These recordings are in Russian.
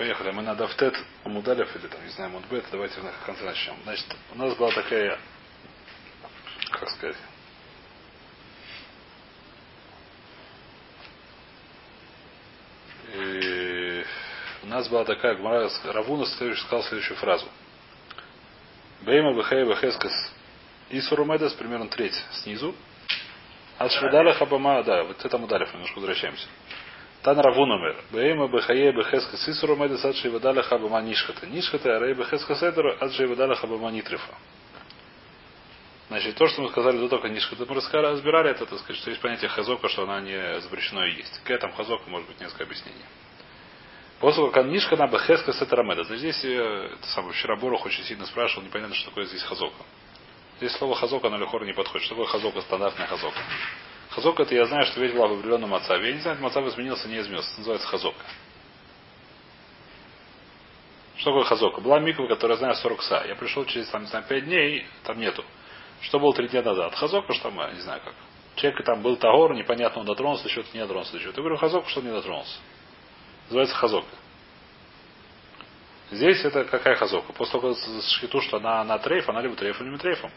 Поехали. Мы на Дафтет Мудалев или там, не знаю, Мудбет. Давайте на конце начнем. Значит, у нас была такая, как сказать, и у нас была такая гмара, Равуна сказал следующую фразу. Бейма Бехея Бехескас Исурумедас, примерно треть снизу. От Шведаля Хабама, да, вот это Мудалев, немножко возвращаемся. Тан Равунамер. Бейма Бехае Бехеска Сисуру Медес Ад Шейвадаля Хабама Нишхата. Нишхата Арей Бехеска Седер Ад Шейвадаля Хабама Нитрифа. Значит, то, что мы сказали до того, Нишхата, мы разбирали это, так сказать, что есть понятие хазока, что она не запрещено и есть. Какая там хазока, может быть, несколько объяснений. После того, как Нишка на Бехеска Сетарамеда. Здесь э, это самое, вчера Борух очень сильно спрашивал, непонятно, что такое здесь хазока. Здесь слово хазока на лихор не подходит. Что такое хазока, стандартная хазока? Хазока это я знаю, что вещь была в определенном отцаве. Я не знаю, мацав изменился, не изменился. Это называется хазока. Что такое хазока? Была миква, которая знаю 40 са. Я пришел через там, не знаю, 5 дней, там нету. Что было 3 дня назад? Хазока, что там, не знаю как. Человек там был Тагор, непонятно, он дотронулся до чего-то, не дотронулся до чего-то. Я говорю, хазока, что не дотронулся. Называется хазока. Здесь это какая хазока? После того, как шхиту, что она на трейф, она либо трейфом, либо трейфом.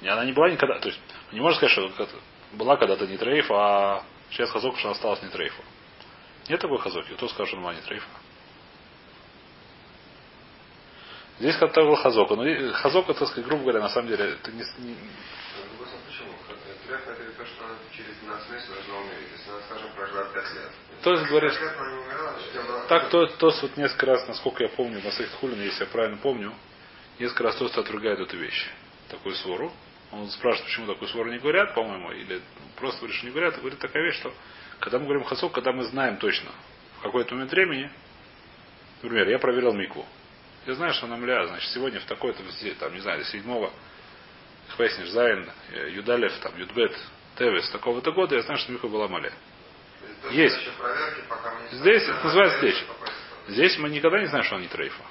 Она не была никогда. То есть, не можно сказать, что была когда-то не трейф, а сейчас хазока, что осталась не трейфу. Нет такой хазоки. Кто скажет, что она не трейфа? Здесь как-то был хазока. Но хазока, так сказать, грубо говоря, на самом деле, это не... не... Треф это то, что через 12 месяцев должна умереть. Если она, скажем, прожила 5 лет. То есть говорит, так то, то вот несколько раз, насколько я помню, на своих хулин, если я правильно помню, несколько раз Тост отругает эту вещь, такую свору. Он спрашивает, почему такую свору не говорят, по-моему, или просто говорит, что не говорят. И говорит такая вещь, что когда мы говорим хасок, когда мы знаем точно, в какой-то момент времени, например, я проверил микву. Я знаю, что она мля, значит, сегодня в такой-то, там, не знаю, седьмого, Хвесниш, Зайн, Юдалев, там, Юдбет, Тевес, такого-то года, я знаю, что миква была маля. Есть. Здесь, это называется здесь. Здесь мы никогда не знаем, что она не трейфа.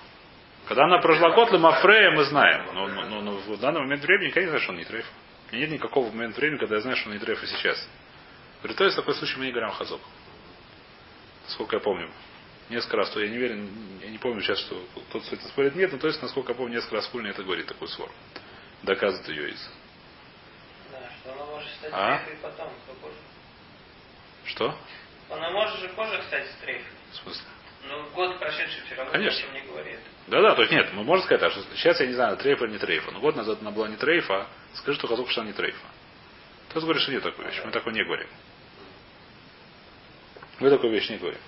Когда она прожила год Мафрея, мы знаем. Но, но, но, в данный момент времени никогда не знаю, что он не трейфа. Нет никакого момента времени, когда я знаю, что он не трейфа сейчас. Говорит, то есть такой случай мы не говорим хазок. Сколько я помню. Несколько раз, то я не верю, я не помню сейчас, что тот с этим спорит. Нет, но то есть, насколько я помню, несколько раз Кульни это говорит, такой свор. Доказывает ее из. Да, что она может стать а? и потом, попозже. Что? Она может же позже стать стрейфой. В смысле? Ну, год прошедший все равно Конечно. не говорит. Да, да, то есть нет, мы можем сказать, так, что сейчас я не знаю, трейфа или не трейфа. Но год назад она была не трейфа, скажи, что только что она не трейфа. Ты говоришь, что нет такой вещи. Мы такой не говорим. Мы такую вещь не говорим.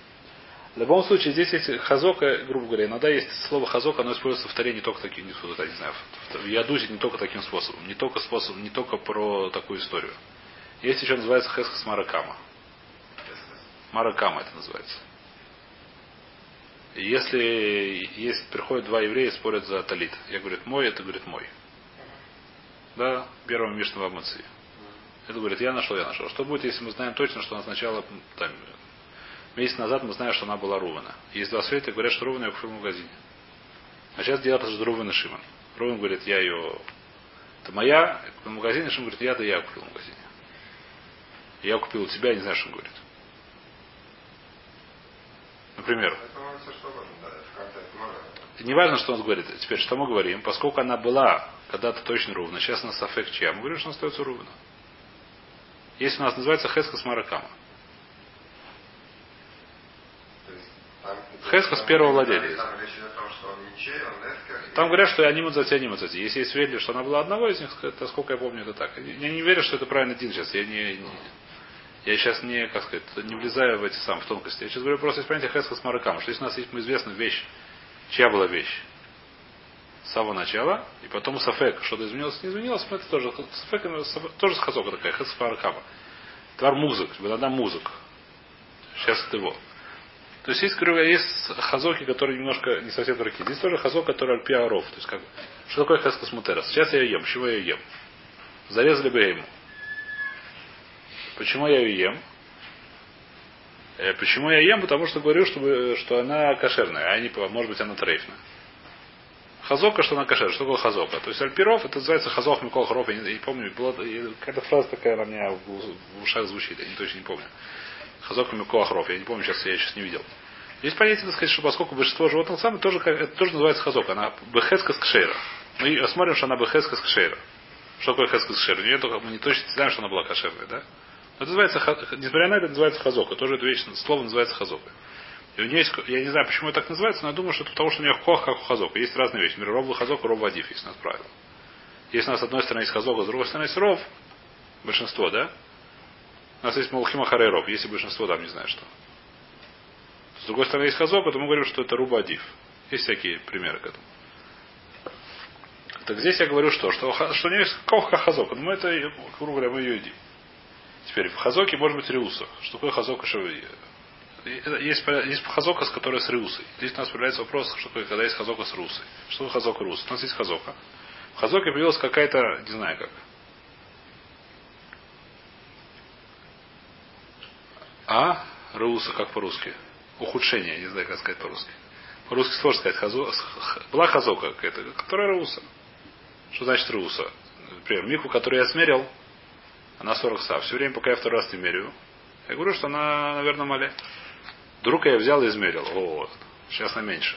В любом случае, здесь есть хазока, грубо говоря, иногда есть слово хазок, оно используется в таре не только таким, не, не знаю, в ядузе не только таким способом, не только способом, не только про такую историю. Есть еще называется хесхас маракама. Маракама это называется. И если есть, приходят два еврея, спорят за талит. Я говорю, мой, это говорит мой. Да, первого Мишного Амации. Это говорит, я нашел, я нашел. Что будет, если мы знаем точно, что она сначала, там, месяц назад мы знаем, что она была Рувана. Есть два света, говорят, что Рувана я купил в магазине. А сейчас делают это Руван и Шиман. Руван говорит, я ее, это моя, в магазине, Шиман говорит, я да я купил в магазине. Я купил у тебя, не знаю, что он говорит. Например. Не важно, что он говорит. Теперь, что мы говорим? Поскольку она была когда-то точно ровно, сейчас она сафек чья, мы говорим, что она остается ровно. Если у нас называется Хескас Маракама. Хескас первого владельца. Там говорят, что они мудзати, они мудзати. Если есть верили, что она была одного из них, это сколько я помню, это так. Я не верю, что это правильно один сейчас. Я не, не я сейчас не, как сказать, не влезаю в эти самые в тонкости. Я сейчас говорю просто из понятия Хескас Маракама, что если у нас есть известная вещь, чья была вещь? С самого начала, и потом Сафек, что-то изменилось, не изменилось, это тоже Сафек, тоже схазока такая, Хескас Маракама. Твар музык, иногда музык. Сейчас это его. То есть есть, говорю, есть хазоки, которые немножко не совсем такие. Здесь тоже хазок, который альпиаров. То есть как, что такое хескас мутерас? Сейчас я ее ем. Чего я ее ем? Зарезали бы я ему. Почему я ее ем? Э, почему я ем? Потому что говорю, чтобы, что она кошерная, а не, может быть, она трейфная. Хазока, что она кошерная. Что такое хазока? То есть альпиров, это называется хазок Микол Хоров. Я не, не помню, была, какая-то фраза такая на меня в, в ушах звучит, я не точно не помню. Хазок Микол Хоров. Я не помню, сейчас я сейчас не видел. Есть понятие, так сказать, что поскольку большинство животных самых тоже, это тоже называется хазок. Она бехеска с кшейра. Мы смотрим, что она бехеска с кшейра. Что такое хеска с кшейра? Нет, только мы не точно знаем, что она была кошерная, да? Но это называется, несмотря на это, называется хазока. Тоже это вещь, слово называется хазока. И у нее есть, я не знаю, почему это так называется, но я думаю, что это потому, что у нее кох, как у хазока. Есть разные вещи. Миров хазок, ров вадиф, у нас правило. Если у нас с одной стороны есть хазок, а с другой стороны есть ров, большинство, да? У нас есть Малхима Харейров, если большинство там не знает что. С другой стороны есть хазок, то мы говорим, что это руба адив. Есть всякие примеры к этому. Так здесь я говорю что? Что, что у нее есть кох как хазок. Ну, мы это, грубо говоря, мы ее едим. Теперь в хазоке может быть риуса. Что такое хазок шави? Есть, есть хазока, с которой с риусой. Здесь у нас появляется вопрос, что такое, когда есть хазока с русой. Что такое хазок и рус? У нас есть хазока. В хазоке появилась какая-то, не знаю как. А? Руса, как по-русски? Ухудшение, не знаю, как сказать по-русски. По-русски сложно сказать. Хазо... Была хазока какая-то, которая руса. Что значит руса? Например, Мику, которую я смерил, она 40 са. Все время, пока я второй раз не меряю, я говорю, что она, наверное, мале. Вдруг я взял и измерил. Вот. Сейчас она меньше.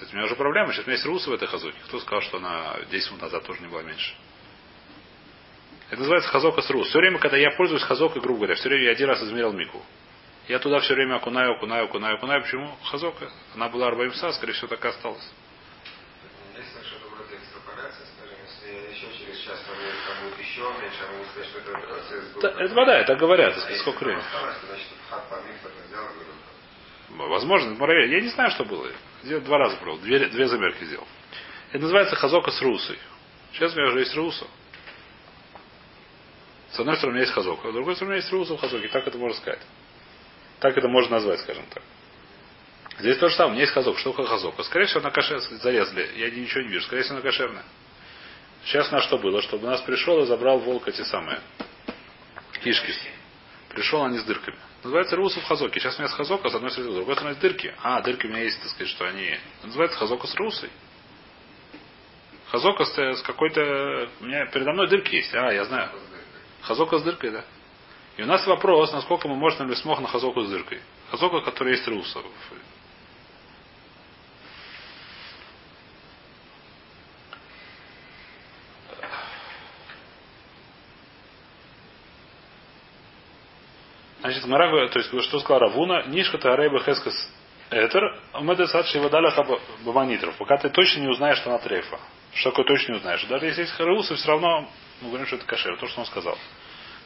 Этим у меня уже проблема. Сейчас у меня есть руса в этой хазоке. Кто сказал, что она 10 минут назад тоже не была меньше? Это называется хазока с рус. Все время, когда я пользуюсь хазокой, грубо говоря, все время я один раз измерил мику. Я туда все время окунаю, окунаю, окунаю, окунаю. Почему? Хазока. Она была арбаимса, скорее всего, так и осталась. Есть так что-то вроде экстраполяции, скажем, если я еще через час померю, там будет еще меньше, а могу сказать, что это процесс был. Это, вода, это говорят, А сколько времени. значит, хат говорю, Возможно, проверь. Я не знаю, что было. Я два раза пробовал. Две, две замерки сделал. Это называется хазока с русой. Сейчас у меня уже есть руса. С одной стороны, у меня есть хазока, а с другой стороны, у меня есть руса в хазоке. Так это можно сказать. Так это можно назвать, скажем так. Здесь то же самое. У меня есть хазок. Что такое хазока? Скорее всего, она кошерная. Зарезали. Я ничего не вижу. Скорее всего, она кошерная. Сейчас на что было? Чтобы нас пришел и забрал волк эти самые кишки. Пришел они с дырками. Называется русу в хазоке. Сейчас у меня с хазока, с одной стороны, с другой стороны дырки. А, дырки у меня есть, так сказать, что они... Называется хазока с русой. Хазока с, с какой-то... У меня передо мной дырки есть. А, я знаю. Хазока с дыркой, да. И у нас вопрос, насколько мы можем ли смог на хазоку с дыркой. Хазока, которая есть руса. Значит, Мара говорит, то есть, что сказал Равуна, Нишка Тарейба Хескас Этер, Умеда Садши Вадаля Баманитров. Пока ты точно не узнаешь, что она трейфа. Что такое точно не узнаешь. Даже если есть харусы, все равно мы говорим, что это кашер, то, что он сказал.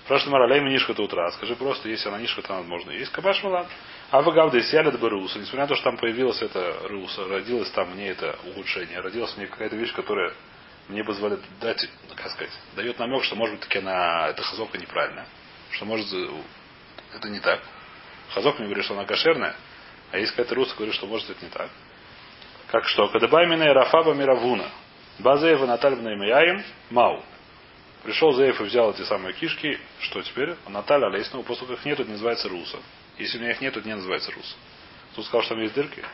Спрашивает Мара, лей нишка до утра. Скажи просто, если она нишка, то возможно. Есть кабаш малан. А вы гавда из яля Руса. Несмотря на то, что там появилась эта руса, родилось там мне это ухудшение, родилась мне какая-то вещь, которая мне позволяет дать, как сказать, дает намек, что может быть таки она, эта хазока неправильная. Что может это не так. Хазок мне говорит, что она кошерная, а есть какая-то руса говорит, что может это не так. Как что? Кадабаймина Рафаба Миравуна. Базеева Натальбна Имаяем Мау. Пришел Зеев и взял эти самые кишки. Что теперь? Наталья Алейснова, после как их нету, это называется руса. Если у меня их нету, это не называется руса. Тут сказал, что там есть дырки.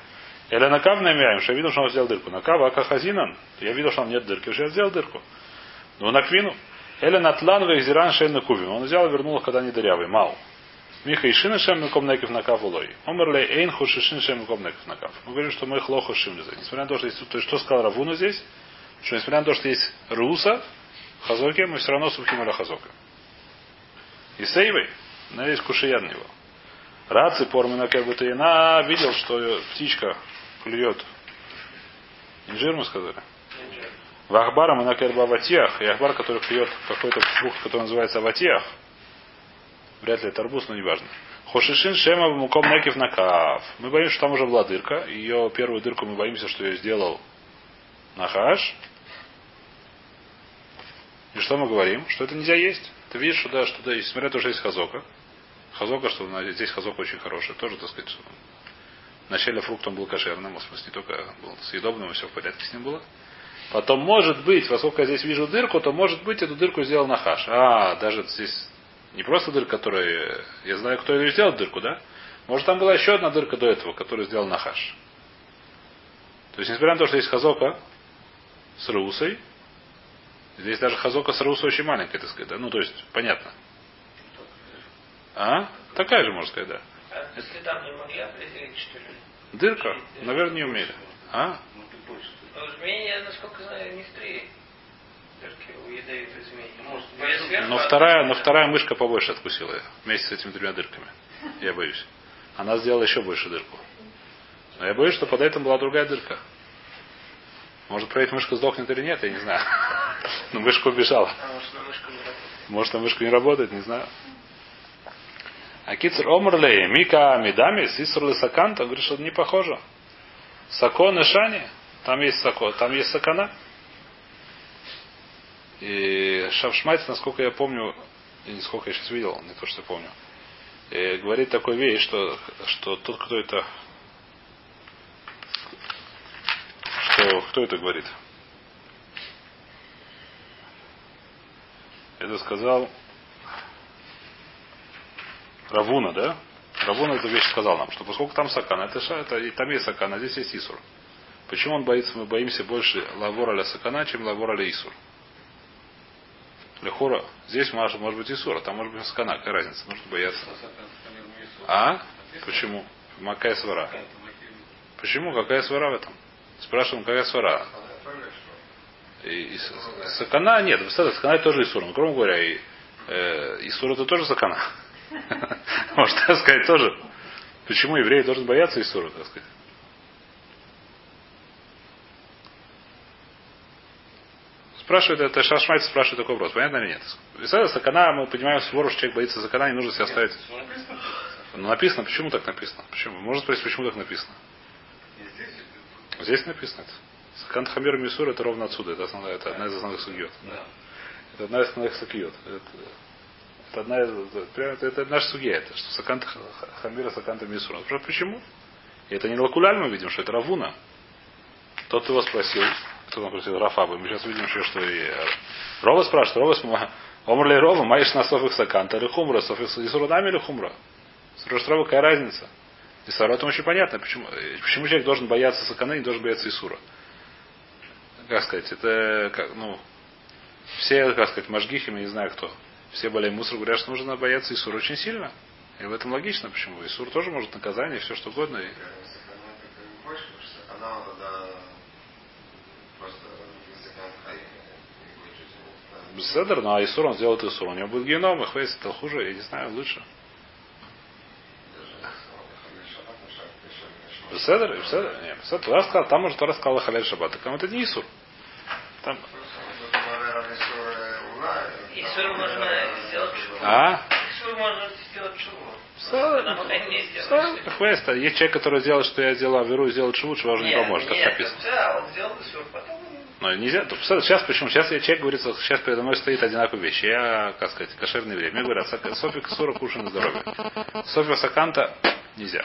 Или накав намяем, что я видел, что он сделал дырку. Накава Акахазинан, я видел, что там нет дырки, уже я сделал дырку. Ну, на квину. Или натлан вейзиран шейн на кувим. Он взял и вернул их, когда они дырявые. Мау. Миха и шина шем меком некив накав улой. Омерлей эйн хушишин шем меком некив накав. Мы говорим, что мы их лохо шимлиза. Несмотря на то, что есть, то есть что сказал Равуну здесь, что несмотря на то, что есть руса, хазоке, мы все равно сухим аля хазока. И сейвой, но есть кушаян него. Раци пормена как будто она видел, что птичка клюет. Инжир мы сказали. В Ахбара мы на аватиях, и Ахбар, который клюет какой-то фрукт, который называется аватиях, вряд ли это арбуз, но неважно. Хошишин шема муком некив накав. Мы боимся, что там уже была дырка. Ее первую дырку мы боимся, что ее сделал Нахаш. И что мы говорим? Что это нельзя есть. Ты видишь, что да, что да, несмотря на то, что есть хазока. Хазока, что здесь хазока очень хороший. Тоже, так сказать, вначале фрукт он был кошерным, в смысле не только был съедобным, и все в порядке с ним было. Потом, может быть, поскольку я здесь вижу дырку, то может быть эту дырку сделал Нахаш. А, даже здесь не просто дырка, которая... Я знаю, кто ее сделал дырку, да? Может, там была еще одна дырка до этого, которую сделал Нахаш. То есть, несмотря на то, что есть хазока с русой, здесь даже хазока с русой очень маленькая, так сказать, да? Ну, то есть, понятно. А? Такая же, можно сказать, да. А если там не могли определить, что ли? Дырка? Наверное, не умели. А? Ну, змеи, я, насколько знаю, не в Но одна вторая, но вторая мышка побольше откусила ее. Вместе с этими тремя дырками. Я боюсь. Она сделала еще больше дырку. Но я боюсь, что под этим была другая дырка. Может, проверить, мышка сдохнет или нет, я не знаю. Но мышка убежала. А может, на мышку не работает. Там не знаю. А кицер омрлей, мика медами, сисур саканта, говорит, что не похоже. Сакон и шани, там есть сако, там есть сакана. И Шавшмайц, насколько я помню, и сколько я сейчас видел, не то, что помню, э, говорит такой вещь, что, что тот, кто это, что, кто это говорит? Это сказал Равуна, да? Равуна эту вещь сказал нам, что поскольку там сакана, это, это и там есть сакана, здесь есть Исур. Почему он боится, мы боимся больше лавора ля сакана, чем лавора ля Исур? Лехура, здесь может, может быть Исур, а там может быть сакана, какая разница, нужно бояться. А? Почему? Макая свара. Почему? Какая свара в этом? Спрашиваем, какая свара? И, и сакана нет, сакана тоже Исур. Но, кроме говоря, и, э, Исур это тоже сакана. Может так сказать тоже. Почему евреи должен бояться Исура, так сказать? Спрашивает, это Шашмайт спрашивает такой вопрос. Понятно или нет? Представляете, сакана, мы понимаем, свору, что человек боится сакана, не нужно себя ставить. Ну, написано, почему так написано? Почему? Можно спросить, почему так написано? Здесь написано это. Сакан Хамир Мисур это ровно отсюда. Это, основная, это одна из основных сугьет. Да. Это одна из основных сакьет. Это, это одна из, это, прямо это, это наша сугья. Это что Сакант Х- Хамира Саканта Мисур. Он спрашивает, почему? И это не Лакуляль мы видим, что это Равуна. Тот его спросил, кто там спросил, Рафаба. Мы сейчас видим что и э, Рова спрашивает, Рова Омрли Рова, маешь на софих Саканта или Хумра, софих Исуранами или Хумра? Спрашивает Рова, какая разница? И с Аротом очень понятно, почему, э, почему человек должен бояться Сакана и не должен бояться Исура. Как сказать, это как, ну, все, как сказать, мажгихи, я не знаю кто, все более мусор говорят, что нужно бояться Исура очень сильно. И в этом логично, почему. Исур тоже может наказание, все что угодно. И... больше, потому что сакана он тогда просто не сакан хай, не будет жизни. Беседер, ну а Исур он сделает Исур. У него будет геном, и хвейс, это хуже, я не знаю, лучше. Беседер, беседер, нет, беседер. Тора сказал, там уже Тора сказала халяль шаббат. Так это не Исур. Там, Исур можно сделать а? Исур можно сделать шву. Беседер, Когда мы не сделаем. беседер, хвейс, а есть человек, который сделал, что я сделал Аверу, сделал Чуву, чего уже не поможет, как нет, написано. Да, он сделал Исур, потом Но нельзя. то представь, Сейчас почему? Сейчас я человек говорит, сейчас передо мной стоит одинаковые вещи. Я, как сказать, кошерный еврей. Мне говорят, сак- Софик 40 кушай на здоровье. Софик Саканта нельзя.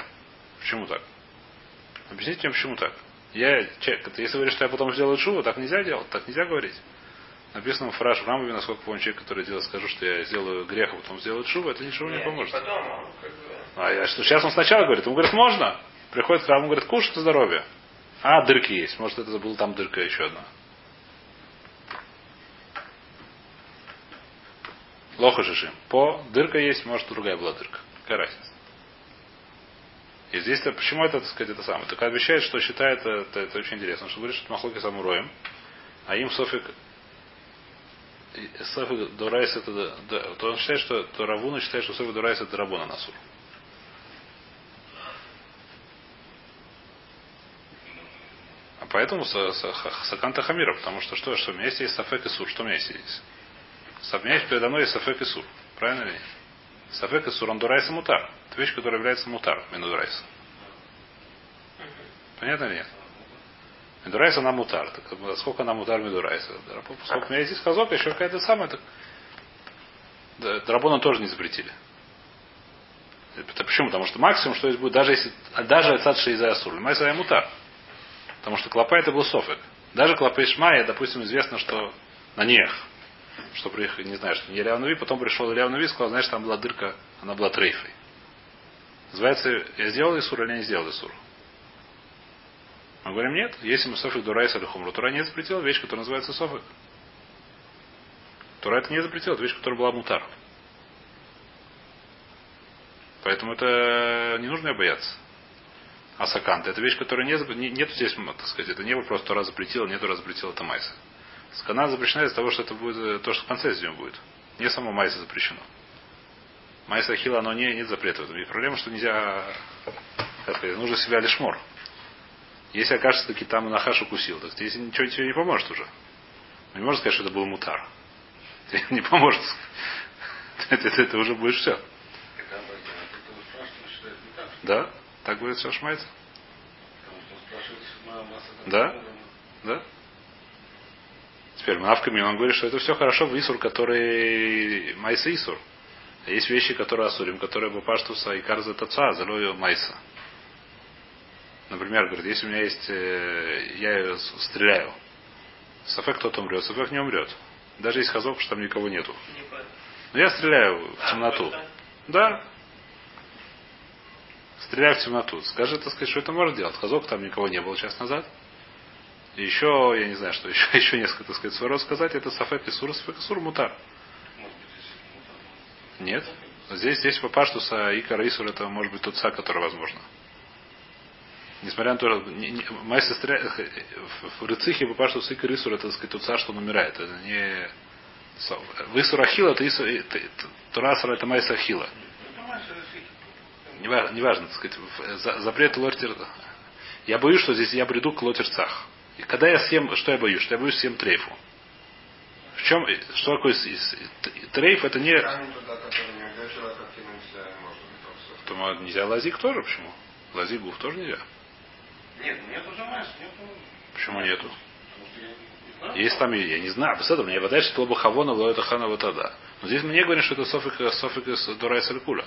Почему так? Объясните мне, почему так? Я человек, это если говоришь, что я потом сделаю шуву, так нельзя делать, так нельзя говорить. Написано в фраж в Рамбове, насколько помню, человек, который делает, скажу, что я сделаю грех, а потом сделаю шуву, это ничего не нет, поможет. потом он как бы... А я что, сейчас он сначала говорит, ему говорит, можно. Приходит к Раму, говорит, кушай на здоровье. А, дырки есть. Может, это была там дырка еще одна. Лоха шишим. По дырка есть, может, другая была дырка. Какая разница? И здесь -то, почему это, так сказать, это самое? Так обещает, что считает, это, это очень интересно, что говорит, что Махлоки самуроем, а им Софик Софик Дурайс это, то он считает, что то Равуна считает, что Софик Дурайс это Рабуна Насур. А поэтому Саканта Хамира, потому что что, что у меня есть, есть Сафек и Сур. Что у меня есть? Со- У меня есть передо мной Сафек и Сур. Правильно ли? Сафек и Сур, он Дурайса Мутар. Это вещь, которая является Мутар, Минудурайса. Понятно ли нет? Медурайса на мутар. Так, э, сколько на мутар Медурайса? Сколько у меня здесь хазок, еще какая-то самая. Так... Драбона тоже не запретили. Это почему? Потому что максимум, что здесь будет, даже если даже Ацад Шейза Асур, Майса Мутар. Потому что клопа это был софек. Даже клопа Ишмая, допустим, известно, что на нех. Что приехали, не знаю, что не Илья Нави, потом пришел Илья Нави и сказал, знаешь, там была дырка, она была трейфой. Называется, я сделал Исур или не сделал Исур? Мы говорим, нет, если мы Софик Дурайс или Хумру, Тура не запретила вещь, которая называется Софик. Тура это не запретила, это вещь, которая была мутар. Поэтому это не нужно бояться. А саканта это вещь, которая нет, нет здесь, так сказать, это не вопрос, то раз запретил, нету раз запретил, это майса. Скана запрещена из-за того, что это будет э, то, что в конце с ним будет. Не само майса запрещено. Майса хила, оно не, нет запрета. И проблема, что нельзя, как сказать, нужно себя лишь мор. Если окажется, таки там Нахаш укусил, так здесь ничего тебе не поможет уже. Не можно сказать, что это был мутар. Тебе не поможет. Это, это, это уже будет все. Да? Так говорит Шашмайц? Да? Да? Теперь Мавками он говорит, что это все хорошо в Исур, который Майса Исур. А есть вещи, которые Асурим, которые бы Паштуса и Карза Таца, Залою Майса. Например, говорит, если у меня есть, э, я стреляю, Сафек кто-то умрет, Сафек не умрет. Даже есть хазок, что там никого нету. Но я стреляю в темноту. Да. Стреляю в темноту. Скажи, так сказать, что это может делать. Хазок там никого не было час назад. И еще, я не знаю, что еще, еще несколько, так сказать, сваров сказать, это Сафек и Сур, Сафек и Сур Мутар. Нет. Здесь, здесь по Паштуса и Караисур это может быть тот са, который возможно. Несмотря на то, что Майса стреляет, в Рыцихе по Паштусу и Караисур это, так сказать, тот са, что он умирает. Это не... Высур Ахила, это Турасара, это Майса Ахила. Неважно, неважно, так сказать, запрет лортер. Я боюсь, что здесь я приду к лотерцах. И когда я съем, что я боюсь? Что я боюсь съем трейфу. В чем, что такое трейф? Это не... То нельзя лазик тоже, почему? Лазик гуф тоже нельзя. Нет, нету же нету. Почему нету? Есть там, я не знаю, без этого мне вода, что лоба хавона, лоба хана вот тогда. Но здесь мы не говорим, что это софика, софика с дурай салькуля.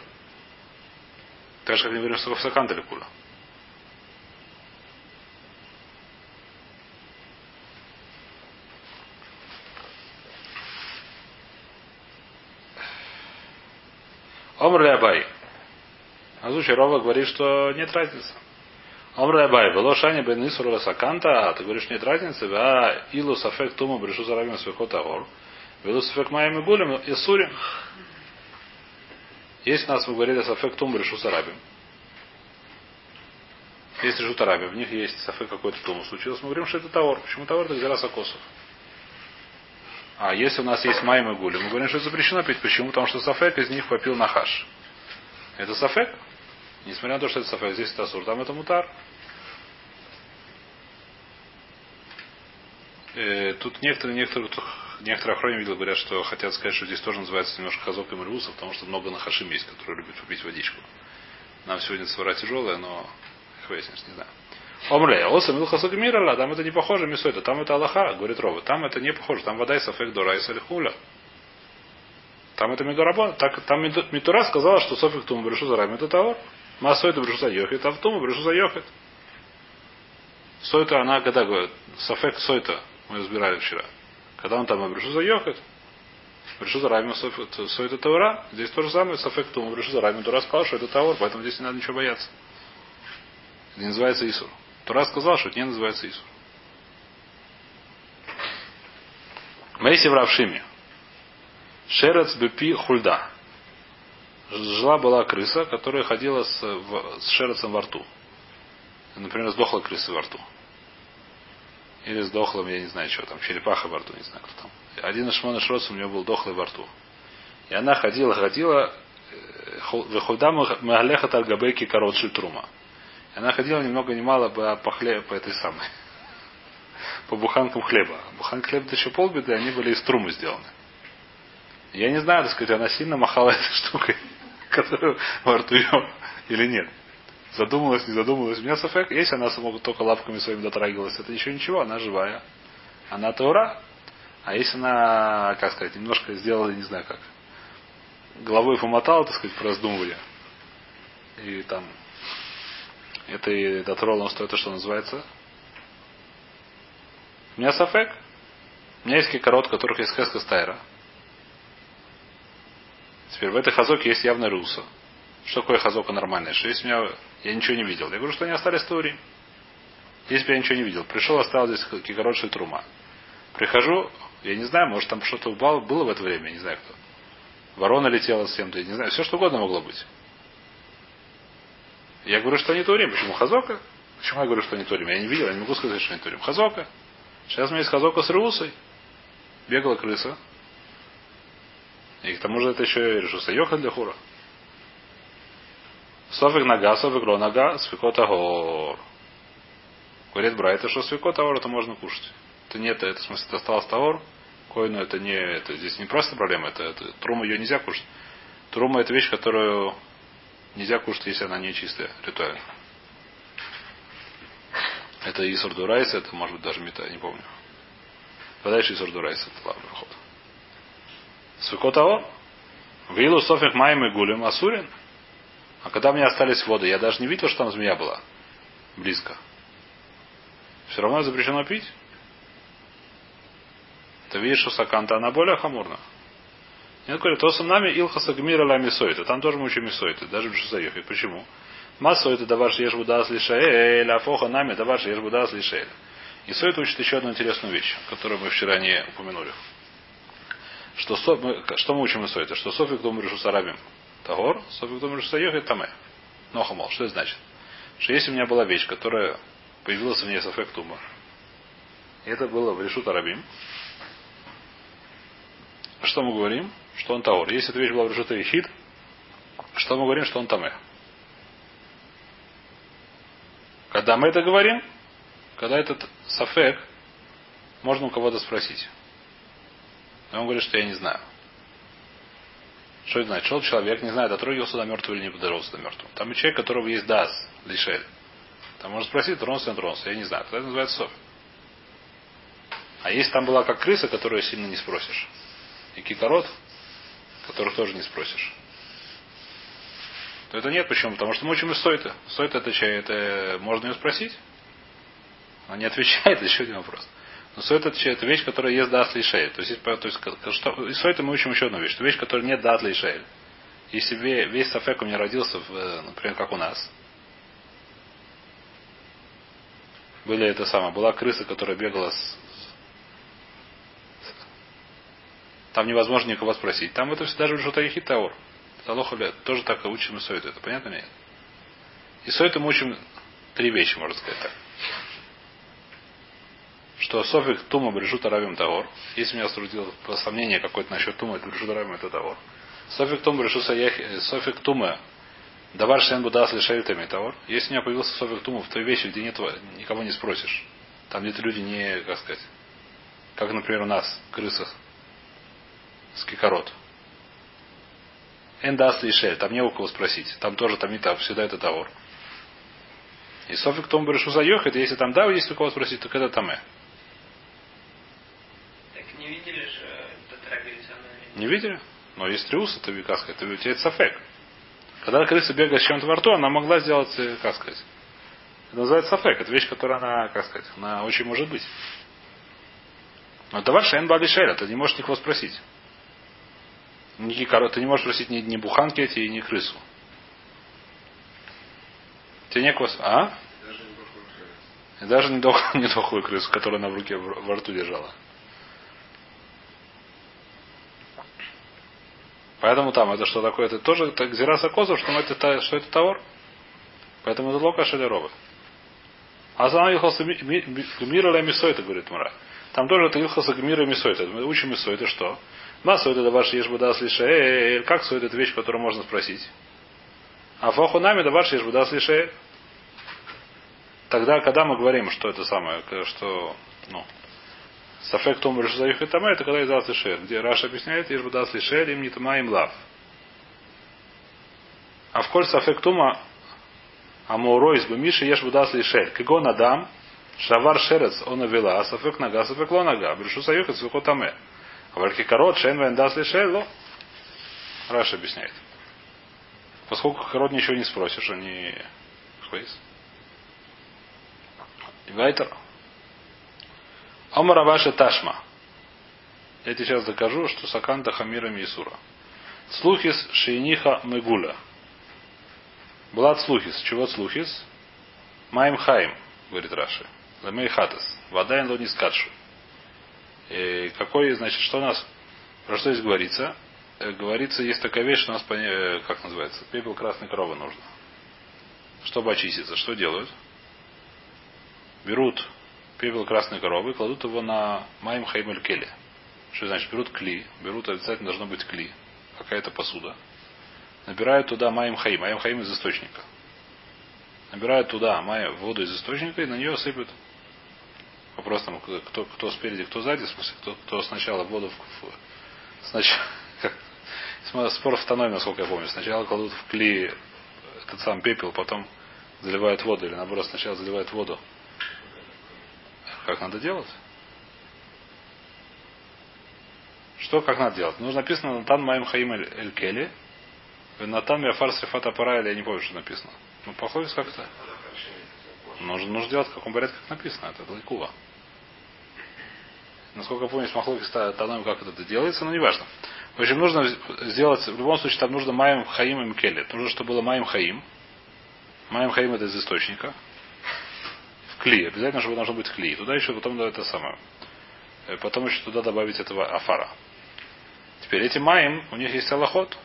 Так же, как не говорим, что в сакан далекуля. Омр Абай. Азучи Рова говорит, что нет разницы. Омр Абай. Было шани бен Исура Саканта, а ты говоришь, нет разницы, а илу сафек тума брешу зарабим свехот агор. Велу сафек маем и гулем и сурим. У нас, мы говорили, сафек тума брешу зарабим. Есть решут араби, в них есть сафек какой-то туму случилось. Мы говорим, что это тавор. Почему тавор? Это гзера сакосов. А если у нас есть майм и гули, мы говорим, что это запрещено пить. Почему? Потому что Сафек из них попил нахаш. Это Сафек. Несмотря на то, что это Сафек, здесь это Асур, там это Мутар. Э, тут некоторые, некоторые, некоторые охране видел, говорят, что хотят сказать, что здесь тоже называется немножко хазок и мальвуса, потому что много нахашим есть, которые любят попить водичку. Нам сегодня свара тяжелая, но их выяснишь, не знаю. Омре, оса милхасук мира, там это не похоже мисойта, там это Аллаха, говорит Рова, там это не похоже, там вода и сафек дора и салихуля. Там это Мидораба. Так, там Митура сказала, что Софик Туму брешу за Рами это Тавор. Масой это брешу за Йохит, а в Туму брешу за Йохит. Сойта она когда говорит, Сафек Сойта, мы разбирали вчера. Когда он там брешу за Йохит, брешу за Рами Сойта Тавора, здесь то же самое, Сафек Туму брешу за Рами, Тура сказал, что это Тавор, поэтому здесь не надо ничего бояться. Не называется Исур. Тура сказал, что это не называется Исур. Мейси в Равшиме. Шерец бепи хульда. Жила была крыса, которая ходила с, в, с шерецем во рту. Например, сдохла крыса во рту. Или сдохла, я не знаю, что там, черепаха во рту, не знаю, кто там. Один из шмона шроц у нее был дохлый во рту. И она ходила, ходила, выхуда магалеха таргабеки корот шильтрума. И она ходила ни много ни мало по, по хлеб, по этой самой, по буханкам хлеба. Буханки хлеба это еще полбеды, они были из трумы сделаны. Я не знаю, так сказать, она сильно махала этой штукой, которую во рту или нет. Задумалась, не задумалась. У меня софек, если она только лапками своими дотрагивалась, это еще ничего, она живая. Она Таура. А если она, как сказать, немножко сделала, не знаю как, головой помотала, так сказать, по раздумыванию, и там это и дотронулась то, это что называется. У меня софек. У меня есть кикорот, у которых есть хэска стайра. Теперь в этой хазоке есть явная руса. Что такое хазока нормальная? Что если меня я ничего не видел. Я говорю, что они остались в Если бы я ничего не видел. Пришел, оставил здесь кикорот трума. Прихожу, я не знаю, может там что-то было в это время, я не знаю кто. Ворона летела с кем-то, я не знаю, все что угодно могло быть. Я говорю, что они Турим. Почему Хазока? Почему я говорю, что они Турим? Я не видел, я не могу сказать, что они Турим. Хазока. Сейчас у меня есть Хазока с Русой. Бегала крыса. И к тому же это еще и Решуса Йоха для Хура. Софик нога, софик ро нога, свекота гор. Говорит Брайта, что свекота гор это можно кушать. Это нет, это в смысле это осталось тавор. Койну это не, это здесь не просто проблема, это, это труму ее нельзя кушать. Трума это вещь, которую нельзя кушать, если она не чистая, ритуально. Это Исур Дурайс, это может быть даже мета, не помню. Подальше Исур Дурайс, это ладно, ход. Свекотао, Вилу Софик Майм и Гулем Асурин. А когда меня остались воды, я даже не видел, что там змея была. Близко. Все равно запрещено пить. Ты видишь, что саканта, она более хамурна. Нет, говорит, то нами Илхаса Гмира ла Мисойта. Там тоже мы учим Мисойта, даже в Шусаехе. Почему? Массо это давар еш будас лишаэль, а фоха нами давар еш будас лишаэль. И Сойт учит еще одну интересную вещь, которую мы вчера не упомянули. Что, со, мы, что мы учим из Сойта? Что Софик дом решу сарабим тагор, Софик дом решу саехет таме. Нохамал. Что это значит? Что если у меня была вещь, которая появилась в ней Софек тума, это было в решу тарабим, что мы говорим? Что он тагор. Если эта вещь была в решу тарихит, что мы говорим, что он таме? Когда мы это говорим, когда этот сафек, можно у кого-то спросить. И он говорит, что я не знаю. Что это значит? Шел человек, не знаю, дотрогивался до мертвого или не дотрогивался до мертвого. Там и человек, которого есть дас, лишель. Там можно спросить, тронулся, не тронулся. Я не знаю. Тогда это называется соф. А если там была как крыса, которую сильно не спросишь. И кикорот, которых тоже не спросишь. То это нет. Почему? Потому что мы учим из Сойта. Сойта это это можно ее спросить? Она не отвечает, еще один вопрос. Но Сойта это, это вещь, которая есть дат лишей. То есть, то есть что, из Сойта мы учим еще одну вещь. Что вещь, которая нет дат лишей. Если весь сафек у меня родился, в, например, как у нас, были это самое, была крыса, которая бегала с, там невозможно никого спросить. Там это даже Жутарихи Таур. Талоха тоже так учим и Сойту. Это понятно нет? И Сойту мы учим три вещи, можно сказать так. Что Софик Тума Брешут Аравим Таор. Если меня струдило сомнение какое-то насчет Тума, это Брешут Аравим это Таор. Софик Тума Брешут Софик Тума Давар Шен Будас Лишавитами Таор. Если у меня появился Софик Тума в той вещи, где нет, никого не спросишь. Там где-то люди не, как сказать, как, например, у нас, крысах, с кикорот. Эндас Лишель, там не у кого спросить. Там тоже, там не там, всегда это Таор. И Софик Том Берешу заехает, если там да, если у кого спросить, то это там э. Так не видели же дотрагиваться Не видели? Но есть триус, это как сказать, это у тебя это сафек. Когда крыса бегает с чем-то во рту, она могла сделать, э, как сказать, это называется сафек. Это вещь, которая она, как сказать, она очень может быть. Но это ваш Энбалишеля, ты не можешь никого спросить. Коровы. Ты не можешь спросить ни, ни буханки эти, ни крысу. Тебе некого... А? И даже не, дох, не дохлую крысу, которая она в руке во рту держала. Поэтому там это что такое? Это тоже так зираса козов, что это, что это товар. Поэтому это лока шелеровы. А за Илхаса Гмира Ля это говорит Мара. Там тоже это Илхаса Гмира Мисой. Мы учим это что? Массу это ваш ешбуда слишаэль. Как стоит эта вещь, которую можно спросить? А фоху нами да ваш ешбуда слишаэль. Тогда, когда мы говорим, что это самое, что, ну, Сафек том решает это это когда издал слишер, где Раша объясняет, ешбуда слишер, им не тама им лав. А в коль сафек тума амурой из бумиши ешь буда слишер. Кого надам, шавар шерец он авила, сафек нага, сафек ло нага, брешу саюхет свекот аме. А вальки корот, шен вендас лишело. Раша объясняет. Поскольку корот ничего не спросишь, они... Хвейс. Вайтер. Омара ваша ташма. Я тебе сейчас докажу, что Саканта Хамира Мисура. Слухис Шейниха Мегуля. Блад слухис. Чего слухис? Маем Хаим, говорит Раши. Ламей Хатас. Вода не скачу. И какой, значит, что у нас, про что здесь говорится? Говорится, есть такая вещь, что у нас, как называется, пепел красной коровы нужно. чтобы очиститься, что делают? Берут пепел красной коровы, кладут его на Майм Хаймель Келе. Что значит? Берут кли, берут, обязательно должно быть кли, какая-то посуда. Набирают туда Майм Хаим, Майм Хаим из источника. Набирают туда майм, воду из источника и на нее сыпят. Вопрос там, кто, кто спереди, кто сзади, в смысле, кто, кто сначала воду в, в сначала, спор автономии, насколько я помню. Сначала кладут в кли этот сам пепел, потом заливают воду, или наоборот, сначала заливают воду. Как надо делать? Что, как надо делать? Нужно написано Натан Маим Хаим Эль Кели. Натан Миафар Срифата Пара, или я не помню, что написано. Ну, похоже как-то. Нужно, нужно делать в каком порядке, как написано. Это Лайкува. Насколько я помню, с Махлоки Таном, как это делается, но неважно. В общем, нужно сделать, в любом случае, там нужно Маем Хаим и Мкеле. Нужно, чтобы было Маем Хаим. Маем Хаим это из источника. Кли. Обязательно, чтобы должно быть кли. Туда еще потом это самое. Э, потом еще туда добавить этого афара. Теперь эти маем, у них есть аллоход.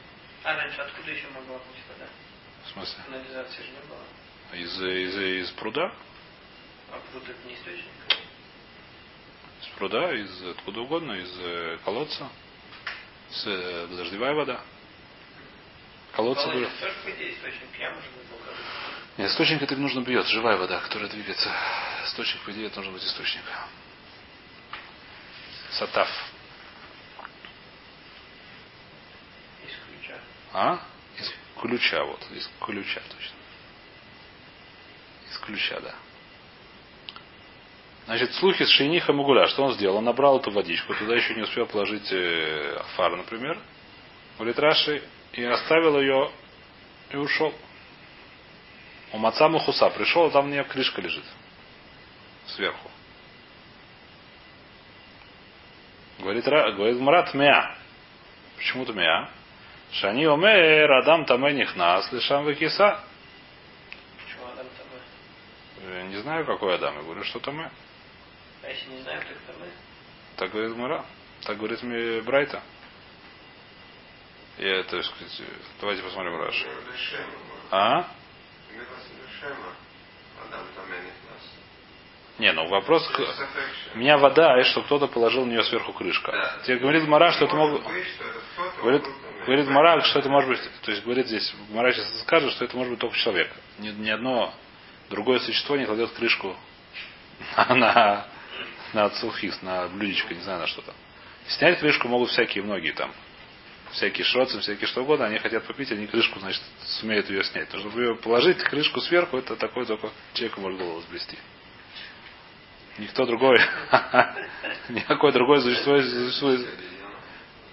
А раньше откуда еще могла быть вода? В смысле? Канализации же не было. Из, из, из пруда? А пруд это не источник? Из пруда, из откуда угодно, из э, колодца. С, э, дождевая вода. Колодцы были. Тоже, по идее, источник. Я, может быть, Нет, источник это нужно бьет, живая вода, которая двигается. Источник, по идее, это должен быть источник. Сатав. Из ключа. А? Из ключа, вот. Из ключа, точно. Из ключа, да. Значит, слухи с Шейниха Магуля. Что он сделал? Он набрал эту водичку, туда еще не успел положить э, фар, например, в литраши, и оставил ее и ушел. У Маца Мухуса пришел, а там у нее крышка лежит. Сверху. Говорит, говорит Марат Мя. Почему Тмя? Шани омер Адам Таме Нихнас Лишам Векиса. Почему Адам Таме? Я не знаю, какой Адам. Я говорю, что Таме. А если не знаю, кто Таме? Так говорит Мара. Так говорит мне Брайта. Я, так сказать, давайте посмотрим Раш. А? Не, ну вопрос... У меня вода, и что кто-то положил в нее сверху крышка. Да. Тебе говорит Мара, что это могут... Говорит, говорит Мара, что это может быть... То есть говорит здесь, Мара сейчас скажет, что это может быть только человек. Ни, ни одно другое существо не кладет крышку на, на, на цухис, на блюдечко, не знаю на что там. Снять крышку могут всякие, многие там. Всякие шроцы, всякие что угодно, они хотят попить, они крышку, значит, сумеют ее снять. То, чтобы ее положить крышку сверху, это такой только человеку может голову сблести. Никто другой, никакое другое существо существует.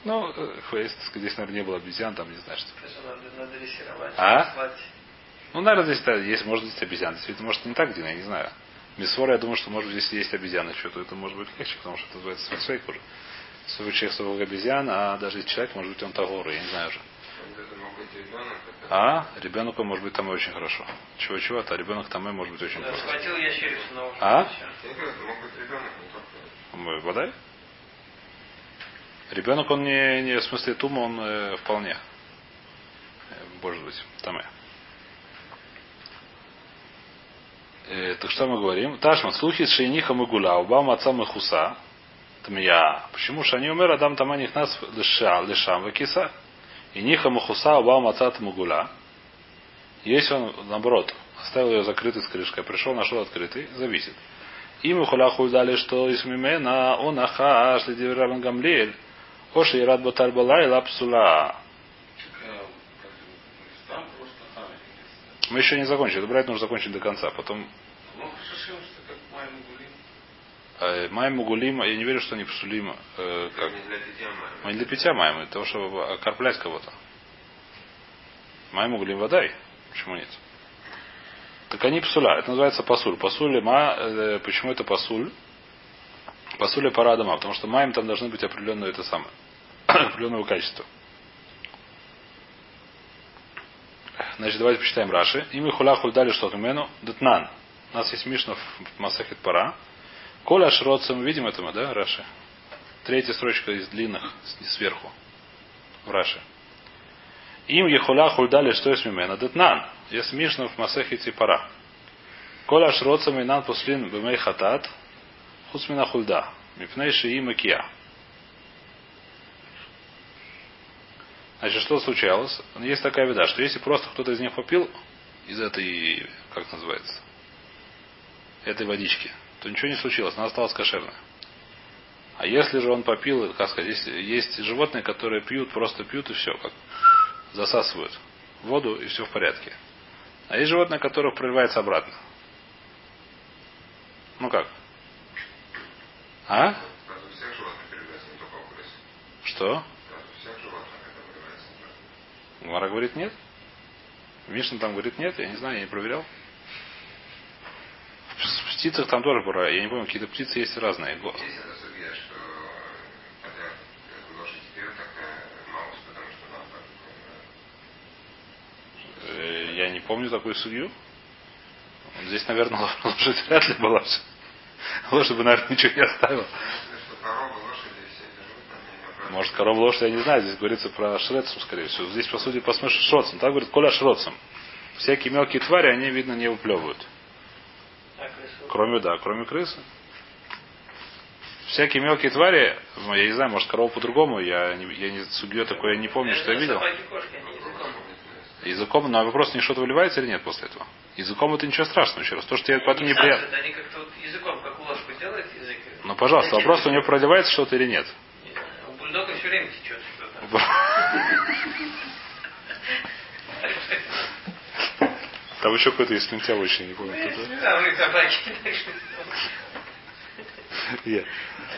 Ну, э, здесь, наверное, не было обезьян, там не знаю что. А? Ну, наверное, здесь да, есть, может быть, обезьяны. Действительно, может, не так, Дина, я не знаю. Мисфора, я думаю, что, может если есть обезьяны, что-то это может быть легче, потому что это называется свейк уже. Человек, свой обезьян, а даже человек, может быть, он того я не знаю уже. А? Ребенок, может быть, там и очень хорошо. Чего-чего, а ребенок там и может быть очень плохо. Схватил ящерицу на уши. А? Мы- Вода? Ребенок, он не, не в смысле тума, он э, вполне. Может быть, там и. Э, так что мы говорим? Ташма, слухи с шейниха мыгуля, убам отца махуса, тмия. Почему шани умер, адам тама них нас лиша, лишам вакиса. И ниха махуса, убам отца мыгуля. Если он, наоборот, оставил ее закрытой с крышкой, пришел, нашел открытый, зависит. И хулаху дали, что из мимена он ахаш лидивирабан гамлиэль. Оши и рад бала и лапсула. Мы еще не закончили. Это брать нужно закончить до конца. Потом Ну, шашим, что как Майя Мугулин. Э, Май Мугулима, я не верю, что они псулима. Э, как? Не для питья мая. Мы для того, чтобы окорплять кого-то. Май Мугулим водай. Почему нет? Так они псуля. Это называется пасуль. Пасуль ма, э, почему это пасуль? Пасуль пара дома, потому что маем там должны быть определенное это самое. определенного качества. Значит, давайте почитаем Раши. Ими хуля хульдали что мену датнан. У нас есть Мишна в Масахет Пара. Коля шроцем, мы видим это да, Раши? Третья строчка из длинных, сверху. В Раши. Им ехуля хульдали что есть мимена датнан. Есть Мишна в Масехите Пара. Коля шроцам и нан пуслин бемей хатат, хусмина хульда, мипней шии макия. Значит, что случалось? Есть такая беда, что если просто кто-то из них попил из этой, как называется, этой водички, то ничего не случилось, она осталась кошерная. А если же он попил, как сказать, есть, есть животные, которые пьют, просто пьют и все, как засасывают воду и все в порядке. А есть животные, которых проливается обратно. Ну как? А? Что? Мара говорит нет. Мишна там говорит нет, я не знаю, я не проверял. Птицах там тоже пора. Я не помню, какие-то птицы есть разные. Что хотя э, Э, Я не помню такую судью. Здесь, наверное, лошадь вряд ли была. Лошадь бы, наверное, ничего не оставила. Может, корова лошадь, я не знаю. Здесь говорится про шрецом, скорее всего. Здесь, по сути, по смыслу шроцем. Так говорит, коля шроцем. Всякие мелкие твари, они, видно, не выплевывают. А? Кроме, да, кроме крысы. Всякие мелкие твари, ну, я не знаю, может, корова по-другому, я не, я не судью такое, я не помню, что я видел. Языком. Но вопрос, не что-то выливается или нет после этого. Языком это ничего страшного, еще раз. То, что я потом неприятно. сасывают, Они как-то вот. Ну, пожалуйста, вопрос, у него проливается что-то или нет. Не У бульдога все время течет что-то. Там еще какой-то есть слюнтя очень, не помню, кто это. Да, у них собаки. так что Е.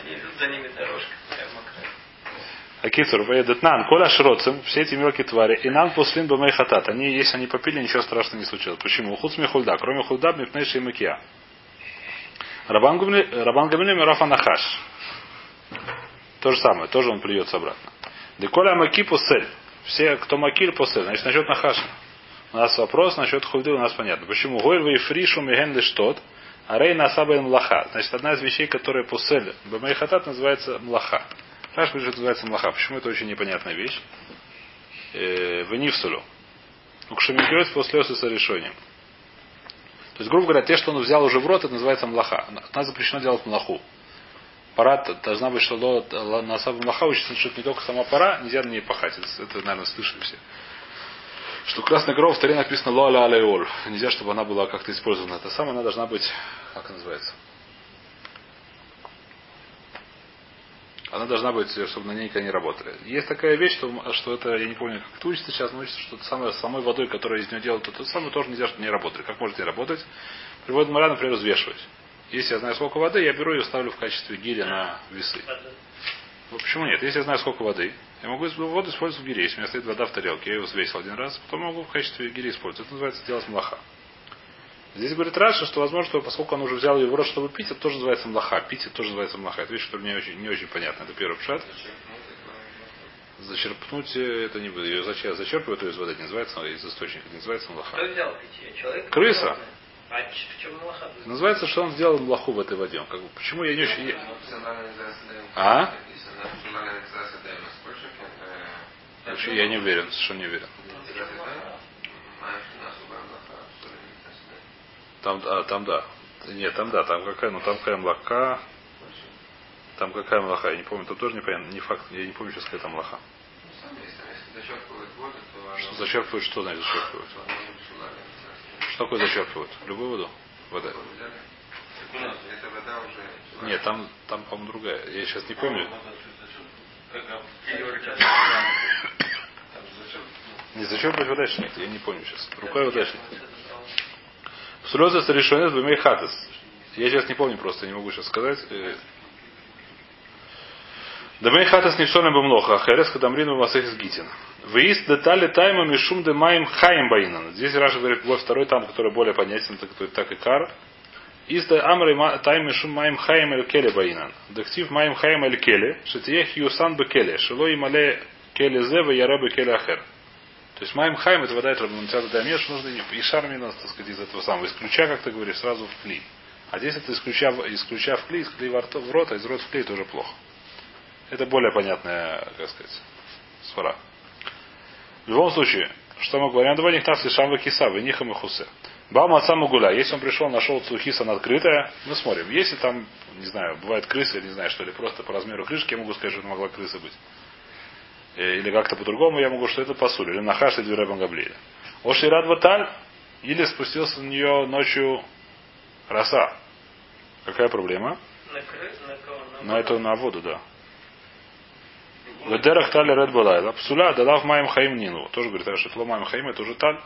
Они идут за ними дорожка. Акицур, Детнан, Коля Шроцем, все эти мелкие твари, и нам пуслин бамей хатат. Они, если они попили, ничего страшного не случилось. Почему? Хуцми хульда, кроме хульда, мипнейши и макия. Рабан Гамилем и Рафа Нахаш. То же самое, тоже он плюется обратно. Деколя маки пусель. Все, кто макиль пусель. Значит, насчет Нахаша. У нас вопрос насчет хульды у нас понятно. Почему? Гойль вы фришу миген штот, а рей насаба млаха. Значит, одна из вещей, которая пусель бамей хатат, называется млаха. Раш говорит, называется млаха. Почему это очень непонятная вещь? Э, в нифсулю. Укшемикрет после с решением. То есть, грубо говоря, те, что он взял уже в рот, это называется млаха. Нас запрещено делать млаху. Пора т- должна быть, что на самом млаха учится, что не только сама пора, нельзя на ней пахать. Это, наверное, слышали все. Что красная корова в таре написано лоаля аля оль. Нельзя, чтобы она была как-то использована. Это самое, она должна быть, как она называется? Она должна быть, чтобы на ней никогда не работали. Есть такая вещь, что, что это, я не помню, как это учится сейчас, но учится, что это самое, самой водой, которая из нее делают, то, то самое тоже нельзя, чтобы не работали. Как может не работать? Приводит Мара, например, взвешивать. Если я знаю, сколько воды, я беру ее ставлю в качестве гири на весы. Ну, почему нет? Если я знаю, сколько воды, я могу воду использовать в гире. Если у меня стоит вода в тарелке, я ее взвесил один раз, потом могу в качестве гири использовать. Это называется делать млаха. Здесь говорит Раша, что возможно, что поскольку он уже взял ее в рот, чтобы пить, это тоже называется млаха. Пить это тоже называется млаха. Это вещь, которая мне очень, не очень понятна. Это первый пшат. Зачерпнуть это не будет. Ее зачер- зачерпывают ее из воды, это не называется из источника, это называется млаха. Кто взял? Человек? Крыса. А в чем малаха? Называется, что он сделал млаху в этой воде. Он как бы, почему я не очень... А? Если национализация даем использовать, это... Вообще, я не уверен, что не уверен. Там, а, там да. Нет, там да, там какая, ну там какая млака. Там какая млаха, я не помню, тут тоже не понятно, не факт, я не помню сейчас какая там млаха. Что зачерпывают, что значит зачерпывают? Что такое зачерпывают? Любую воду? Вода. Нет, там, там, по-моему, другая. Я сейчас не помню. Как в теории Там зачем? Не зачерпывать вода еще нет, я не помню сейчас. Рукой вода еще нет. Слезы с решенец бемей хатас. Я сейчас не помню просто, не могу сейчас сказать. Э, Дамей хатас не псолем бемлоха, ахерес кадамрину масехис гитин. Выезд детали тайма мишум де маем хаем баинан. Здесь Раша говорит, вот второй там, который более понятен, так, так и кар. Из де амры тайм мишум маем хаем эль келе баинан. Дектив маем хаем эль келе, шетиех юсан бе келе, шело и мале келе зе ве яре бе келе ахер. То есть маем хаем это вода, это рабанутиада дамеш, нужно и шар минус, так сказать, из этого самого. Исключа, как ты говоришь, сразу в кли. А здесь это исключа, исключа в кли, из кли во рот, в рот, а из рот в кли тоже плохо. Это более понятная, как сказать, свара. В любом случае, Что мы говорим? Два них там слышам киса, вы нихам и хусе. Бам отца гуля. Если он пришел, нашел цухиса открытая, мы смотрим. Если там, не знаю, бывает крыса, не знаю, что ли, просто по размеру крышки, я могу сказать, что могла крыса быть. Э, или как-то по-другому, я могу, что это посуль. Или нахаш, или дверей бангаблиля. Оши рад ваталь, или спустился на нее ночью роса. Какая проблема? На, кры... на кого? На, На это на воду, да. Ведерах тали ред балайла. Псуля дала в моем хаим нину. Тоже говорит, что это маем хаим, это уже таль.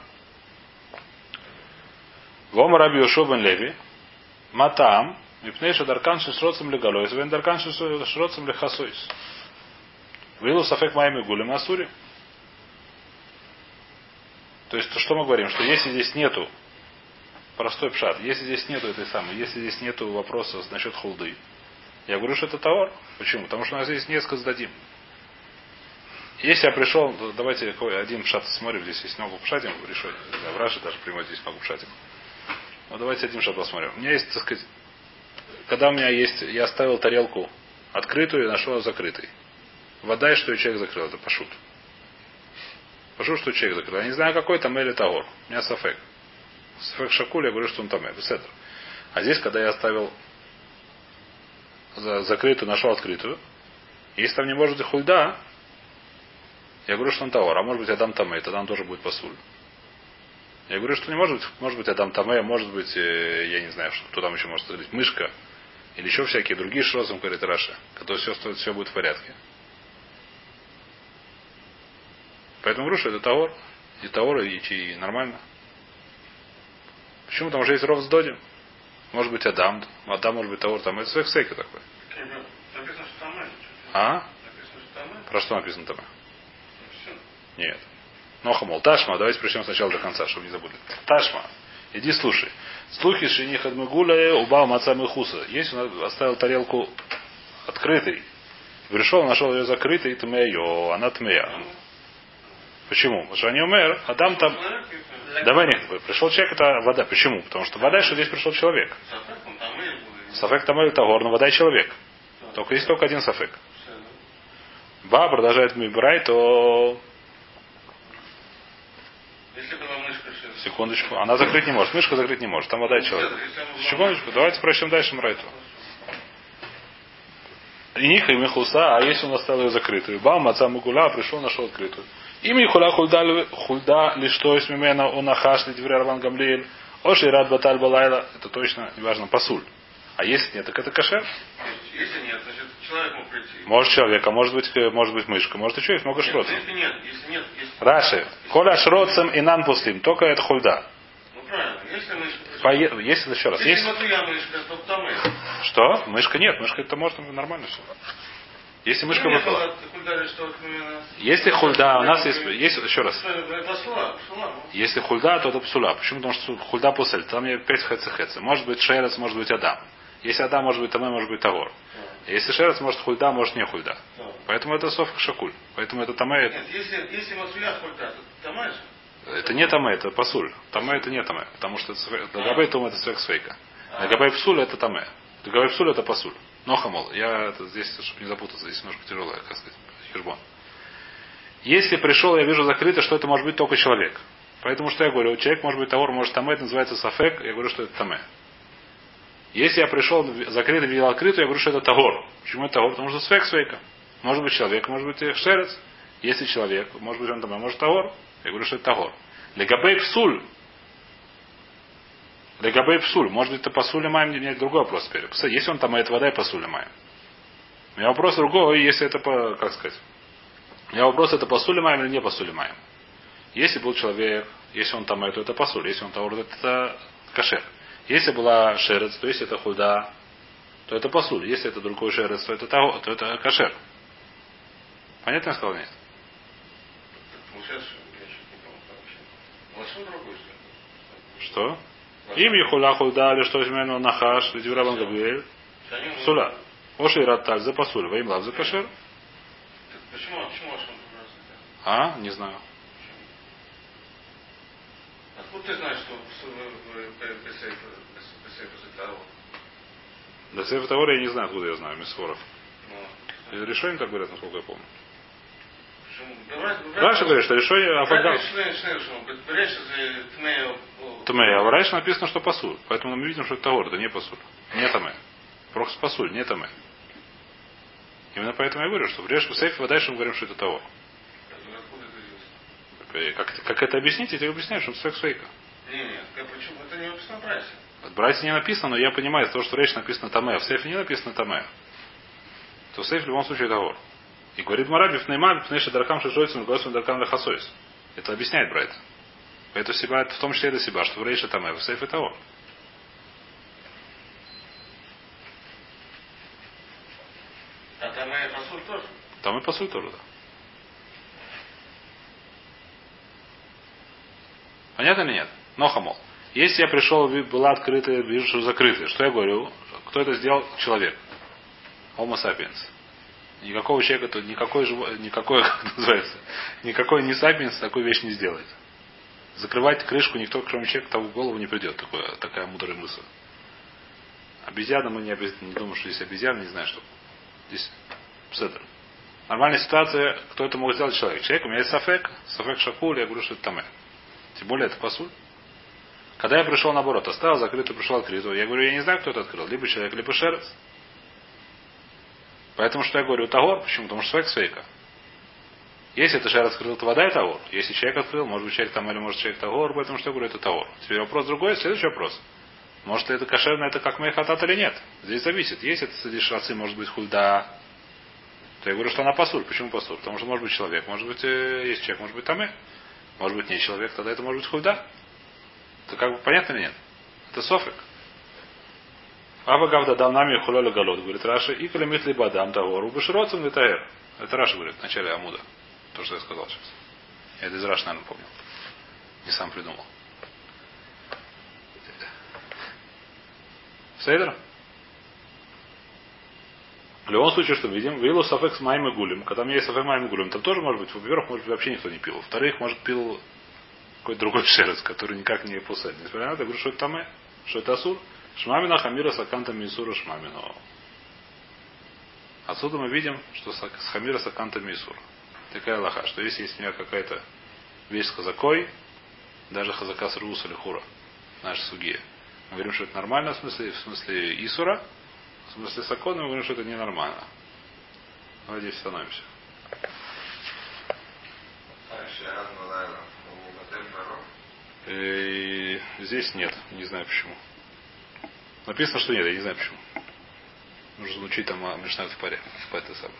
Вом раби Йошуа бен Леви. Матам. Мипней шадаркан шишроцем легалойс. Вен даркан шишроцем лехасойс. Вилу сафек моими гулем асури. То есть, что мы говорим? Что если здесь нету простой пшат, если здесь нету этой самой, если здесь нету вопроса насчет хулды, я говорю, что это товар. Почему? Потому что у нас здесь несколько сдадим. Если я пришел, давайте один пшат смотрим, здесь есть много пшатим решать. В Раше даже прямой здесь много пшатим. Ну давайте один пшат посмотрим. У меня есть, так сказать, когда у меня есть, я оставил тарелку открытую и нашел закрытой. Вода и что и человек закрыл, это пашут. Пашут, что человек закрыл. Я не знаю, какой там или тагор. У меня сафек. Сафек шакуль, я говорю, что он там беседр. А здесь, когда я оставил за- закрытую, нашел открытую, если там не может быть хульда, я говорю, что он товар, а может быть Адам Таме, тогда он тоже будет посуль. Я говорю, что не может быть, может быть Адам Таме, может быть, э, я не знаю, кто там еще может сказать, мышка, или еще всякие другие шрозом, говорит Раша, которые все, все будет в порядке. Поэтому что это товар, и товар, и, и нормально. Почему? Потому что есть ров с Додим. Может быть Адам, Адам может быть товар, там это такой. Написано, что там это. А? Написано, что там это. Про что написано там? Все. Нет. Ноха, мол, Ташма, давайте причем сначала до конца, чтобы не забыли. Ташма, иди слушай. Слухи шиних адмыгуля убал маца мыхуса. Если он оставил тарелку открытой, пришел, нашел ее закрытой, тмея, она тмея. Почему? Потому что они умер, Адам там... Давай нет, пришел человек, это вода. Почему? Потому что вода, что здесь пришел человек. Сафек там или тагор, но вода и человек. Только есть только один сафек. Ба продолжает Мибрай, то Секундочку. Она закрыть не может. Мышка закрыть не может. Там вода и человек. Секундочку. Давайте прочтем дальше Мрайту. И Ниха и Мехуса, а если он оставил ее закрытую? Бам, отца Мугула, пришел, нашел открытую. Имя хула хульда, лишь то есть мимена он ахаш лидвре Раван Гамлиэль. Оши рад баталь балайла. Это точно, неважно, пасуль. А если нет, так это кашер. Если нет, значит, человек мог прийти. Может человек, а может быть, может быть мышка, может еще есть много Нет, шротов. Если нет, если нет, если... Раши. Коля шроцем и нан пустым. Только это хульда. Ну правильно, если мышка. Пое- Если еще раз. Если матуя мышка, то там это. Что? Мышка нет. Мышка это может нормально все. Если мышка Ну, не выпала. Если хульда, у нас есть, есть еще раз. Ну. Если хульда, то это псула. Почему? Потому что хульда пусель. Там есть пять хэца Может быть шерец, может быть адам. Если адам, может быть тамэ, может быть тагор. Если шерец, может хульда, может не хульда. Да. Поэтому это соф шакуль. Поэтому это тамэ. Нет, если, если матуя хульда, то тамаш. Это не тамэ, это пасуль. Тамэ это не тамэ. Потому что дагабей том это свек свейка. Дагабей псуль это тамэ. Дагабей псуль это пасуль. Но хамол. Я это здесь, чтобы не запутаться, здесь немножко тяжелое, как сказать, хижбон. Если пришел, я вижу закрыто, что это может быть только человек. Поэтому что я говорю, человек может быть товар, может тамэ, это называется сафек, я говорю, что это тамэ. Если я пришел закрыто, видел открыто, я говорю, что это тагор. Почему это тагор? Потому что сфек свейка. Может быть человек, может быть шерец. Если человек, может быть он тамэ, может тагор. Я говорю, что это тагор. Легабей псуль. Легабей псуль. Может быть, это пасули маем, меня другой вопрос теперь. Если он там, это вода и пасули маем. У меня вопрос другой, если это по, как сказать. У меня вопрос, это пасули маем или не пасули маем. Если был человек, если он там, то это пасуль. Если он таур, это кашер. Если была шерец, то если это худа, то это пасуль. Если это другой шерец, то это, таго- то это кашер. Понятно я сказал нет? Ну? Что? Им ехула худа, или что измену нахаш, габиэль. Они- Суля. Оши ратталь за пасуль, во им лав за кашер. Почему, почему? А? Не знаю. Откуда ты знаешь, что в- в- в- в- Бесейф Бесейф Зетау? До Сефа Таора я не знаю, откуда я знаю, Мисфоров. Из решения так говорят, насколько я помню. Раша говорит, что решение Авагав. Тмея. А в Райше написано, что пасуль. Поэтому мы видим, что это Тагор, это не пасуль. Не Таме. Просто пасуль, не Таме. Именно поэтому я говорю, что в Реш в Сейфе дальше мы говорим, что это того. Как, как это объяснить, я тебе объясняю, что это секс фейка. Нет, нет, почему? Это не написано в Брайсе. В Брайте не написано, но я понимаю, того, что в Рейш написано Таме, а в Сейфе не написано Таме. То в Сейфе в любом случае Тагор. И говорит Мараби в Нейма, Пнеша Даркам Шишойцем, Госом Даркам Лехасойс. Это объясняет Брайт. Это себя, в том числе это себя, что в Рейше Таме, в Сейфе Тагор. А Тмея Пасуль тоже. Там и пасуль тоже, да. Понятно или нет? Но хамол. Если я пришел, была открытая, вижу, что закрытая, что я говорю? Кто это сделал? Человек. Homo sapiens. Никакого человека, то никакой, никакой, как называется, никакой не sapiens такую вещь не сделает. Закрывать крышку никто, кроме человека, того в голову не придет. Такое, такая мудрая мысль. Обезьяна, мы не, обез... не думаем, что здесь обезьяна, не знаю, что. Здесь Пседр. Нормальная ситуация, кто это может сделать человек. Человек, у меня есть сафек, сафек шакуль, я говорю, что это таме. Тем более это пасуль. Когда я пришел наоборот, оставил закрытую, пришел открытую, я говорю, я не знаю, кто это открыл. Либо человек, либо шерец. Поэтому что я говорю, тагор, почему? Потому что свек свейка. Если это шерец открыл, то вода и тагор. Если человек открыл, может быть человек там или может человек тагор, поэтому что я говорю, это тагор. Теперь вопрос другой, следующий вопрос. Может это кошерно, это как мейхатат или нет. Здесь зависит. Если это среди шрацы, может быть хульда, то я говорю, что она пасуль. Почему пасуль? Потому что может быть человек, может быть э, есть человек, может быть тамы, может быть не человек, тогда это может быть хульда. Это как бы понятно или нет? Это софик. Аба гавда дам нами хулоля голод, говорит Раша, и калимит либо адам того, рубашироцем литаэр. Это Раша говорит в начале Амуда. То, что я сказал сейчас. Я это из Раши, наверное, помнил. Не сам придумал. Сейдер? В любом случае, что видим, вилу сафек с моим и гулем. Когда у меня есть сафек и гулем, там тоже может быть, во-первых, может быть, вообще никто не пил. Во-вторых, может, пил какой-то другой шерец, который никак не пусает. Несмотря на это, я говорю, что это тамэ, что это асур. Шмамина хамира саканта мисура шмамина. Отсюда мы видим, что с хамира саканта мисур. Такая лоха, что если есть у меня какая-то вещь с хазакой, даже хазака с рус или хура, наша сугия, мы говорим, что это нормально, в смысле, в смысле Исура, в смысле Сакона, мы говорим, что это ненормально. Давайте здесь остановимся. Баро. Э, Здесь нет, не знаю почему. Написано, что нет, я не знаю почему. Нужно звучить там Мишна в паре. В это самое.